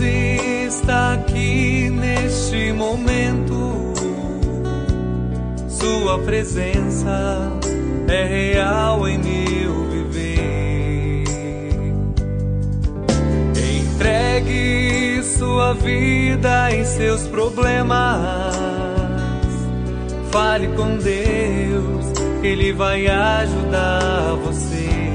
Está aqui neste momento. Sua presença é real em meu viver. Entregue sua vida e seus problemas. Fale com Deus, Ele vai ajudar você.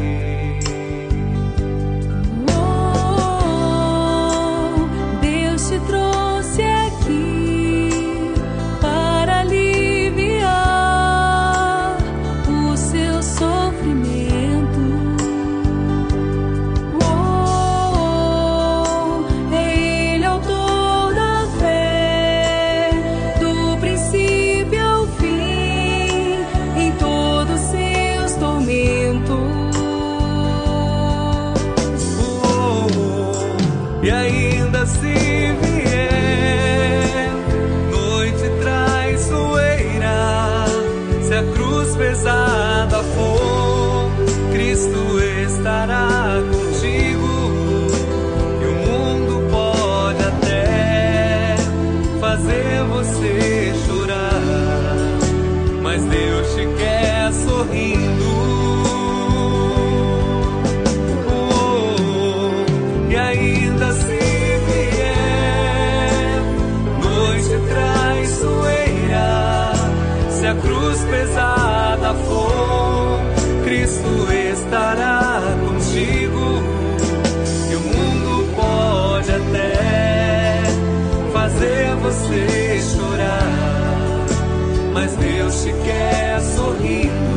Pesada for, Cristo estará contigo. E o mundo pode até fazer você chorar, mas Deus te quer sorrindo.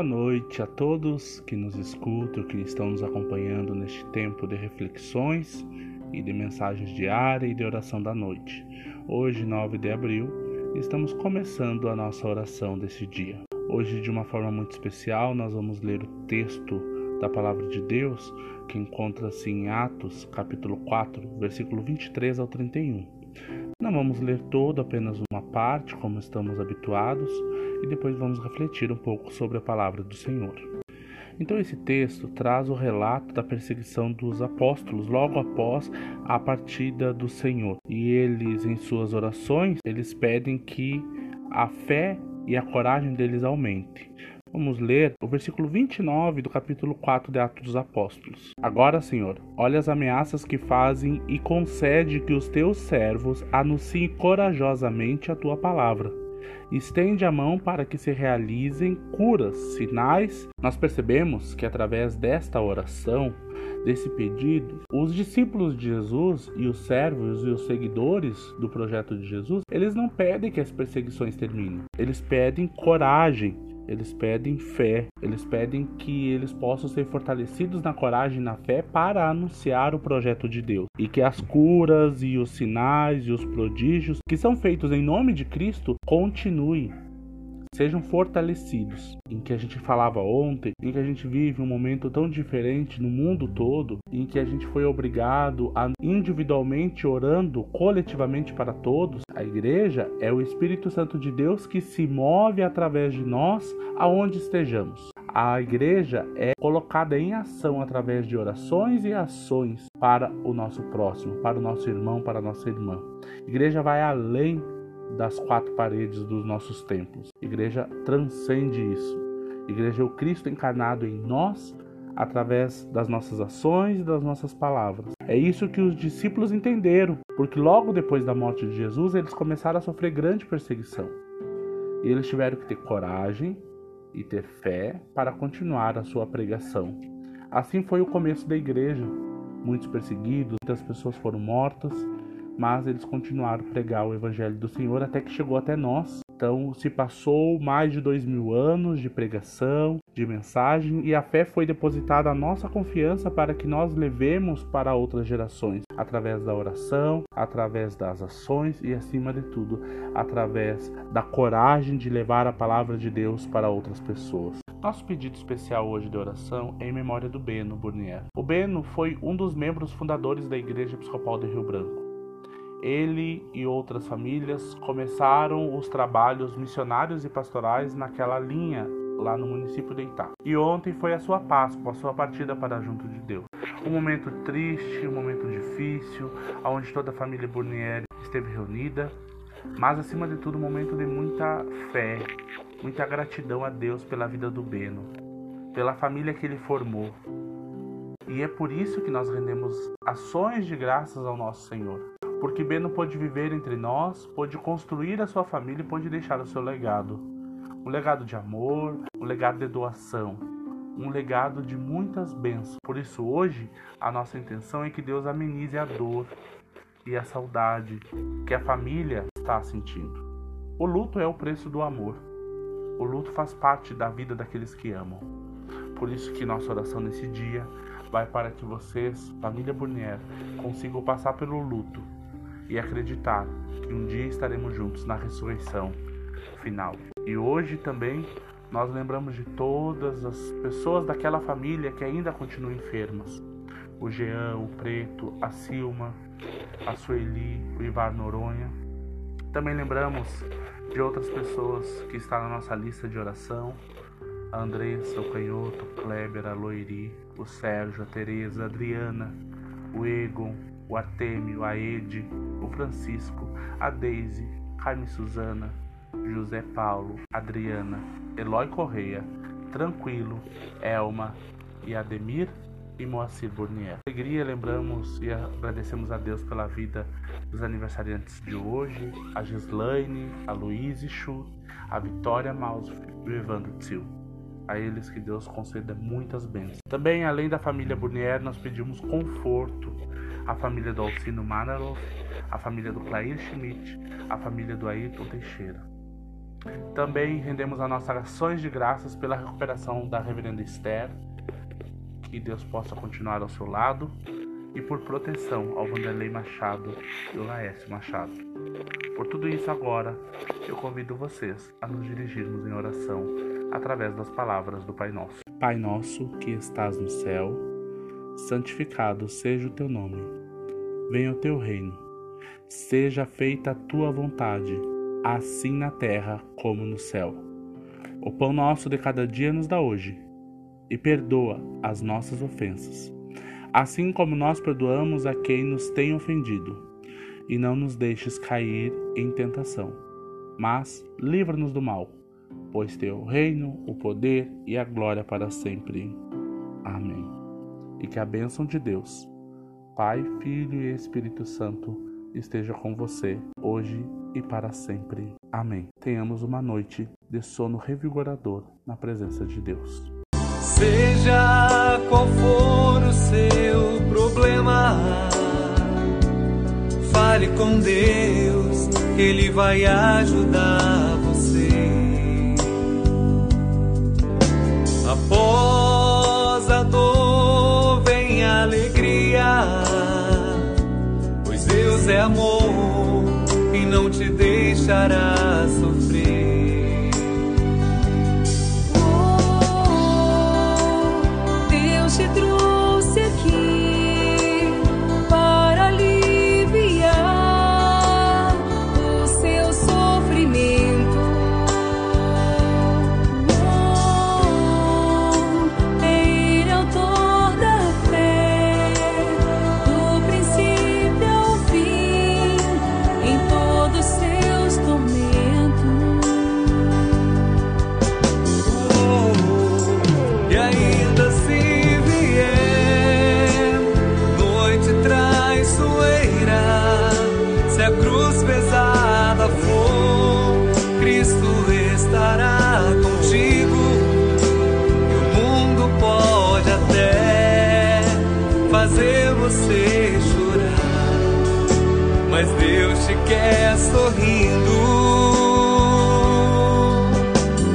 Boa noite a todos que nos escutam, que estão nos acompanhando neste tempo de reflexões e de mensagens diárias e de oração da noite. Hoje, 9 de abril, estamos começando a nossa oração desse dia. Hoje, de uma forma muito especial, nós vamos ler o texto da palavra de Deus que encontra-se em Atos, capítulo 4, versículo 23 ao 31. Não vamos ler todo, apenas uma parte, como estamos habituados, e depois vamos refletir um pouco sobre a palavra do Senhor. Então esse texto traz o relato da perseguição dos apóstolos logo após a partida do Senhor. E eles em suas orações, eles pedem que a fé e a coragem deles aumente. Vamos ler o versículo 29 do capítulo 4 de Atos dos Apóstolos. Agora, Senhor, olha as ameaças que fazem e concede que os teus servos anunciem corajosamente a tua palavra. Estende a mão para que se realizem curas, sinais. Nós percebemos que através desta oração, desse pedido, os discípulos de Jesus e os servos e os seguidores do projeto de Jesus, eles não pedem que as perseguições terminem. Eles pedem coragem, eles pedem fé, eles pedem que eles possam ser fortalecidos na coragem e na fé para anunciar o projeto de Deus. E que as curas e os sinais e os prodígios que são feitos em nome de Cristo continuem. Sejam fortalecidos. Em que a gente falava ontem, em que a gente vive um momento tão diferente no mundo todo, em que a gente foi obrigado a individualmente orando coletivamente para todos, a igreja é o Espírito Santo de Deus que se move através de nós aonde estejamos. A igreja é colocada em ação através de orações e ações para o nosso próximo, para o nosso irmão, para a nossa irmã. A igreja vai além das quatro paredes dos nossos templos. Igreja transcende isso. Igreja é o Cristo encarnado em nós através das nossas ações e das nossas palavras. É isso que os discípulos entenderam, porque logo depois da morte de Jesus eles começaram a sofrer grande perseguição. E eles tiveram que ter coragem e ter fé para continuar a sua pregação. Assim foi o começo da igreja. Muitos perseguidos, muitas pessoas foram mortas, mas eles continuaram a pregar o evangelho do Senhor até que chegou até nós. Então se passou mais de dois mil anos de pregação, de mensagem, e a fé foi depositada a nossa confiança para que nós levemos para outras gerações, através da oração, através das ações e, acima de tudo, através da coragem de levar a palavra de Deus para outras pessoas. Nosso pedido especial hoje de oração é em memória do Beno Burnier. O Beno foi um dos membros fundadores da Igreja Episcopal de Rio Branco. Ele e outras famílias começaram os trabalhos missionários e pastorais naquela linha lá no município de Itá. E ontem foi a sua Páscoa, a sua partida para junto de Deus. Um momento triste, um momento difícil, onde toda a família Burnieri esteve reunida, mas acima de tudo um momento de muita fé, muita gratidão a Deus pela vida do Beno, pela família que ele formou. E é por isso que nós rendemos ações de graças ao nosso Senhor. Porque Beno pôde viver entre nós, pôde construir a sua família e pôde deixar o seu legado. Um legado de amor, um legado de doação, um legado de muitas bênçãos. Por isso, hoje, a nossa intenção é que Deus amenize a dor e a saudade que a família está sentindo. O luto é o preço do amor. O luto faz parte da vida daqueles que amam. Por isso que nossa oração nesse dia vai para que vocês, família Burnier, consigam passar pelo luto e acreditar que um dia estaremos juntos na ressurreição final. E hoje também nós lembramos de todas as pessoas daquela família que ainda continuam enfermas. O Jean, o Preto, a Silma, a Sueli, o Ivar Noronha. Também lembramos de outras pessoas que estão na nossa lista de oração. A Andressa, o Canhoto, o Kleber, a Loiri, o Sérgio, a Tereza, a Adriana, o Egon, o Artemio, a Ede, o Francisco, a Deise, Carme Suzana, José Paulo, Adriana, Eloy Correia, Tranquilo, Elma e Ademir e Moacir Burnier. Alegria, lembramos e agradecemos a Deus pela vida dos aniversariantes de hoje, a Gislaine, a Luíse Chu, a Vitória Maus e o Evandro Tsil. A eles que Deus conceda muitas bênçãos. Também, além da família Burnier, nós pedimos conforto à família do Alcino Manaloff, à família do Clair Schmidt, à família do Ayrton Teixeira. Também rendemos as nossas ações de graças pela recuperação da Reverenda Esther, que Deus possa continuar ao seu lado, e por proteção ao Vanderlei Machado e ao Laércio Machado. Por tudo isso agora, eu convido vocês a nos dirigirmos em oração através das palavras do Pai Nosso. Pai nosso que estás no céu, santificado seja o teu nome. Venha o teu reino. Seja feita a tua vontade assim na terra como no céu. O pão nosso de cada dia nos dá hoje, e perdoa as nossas ofensas, assim como nós perdoamos a quem nos tem ofendido. E não nos deixes cair em tentação, mas livra-nos do mal, pois teu reino, o poder e a glória para sempre. Amém. E que a bênção de Deus, Pai, Filho e Espírito Santo, esteja com você hoje e para sempre. Amém. Tenhamos uma noite de sono revigorador na presença de Deus. Seja qual for o seu problema, fale com Deus, Ele vai ajudar Após a dor vem alegria, pois Deus é amor e não te deixará sofrer. Fazer você chorar, mas Deus te quer sorrindo.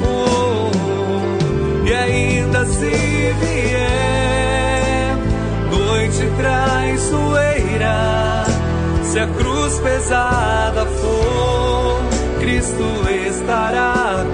Oh, e ainda se vier noite traiçoeira, se a cruz pesada for, Cristo estará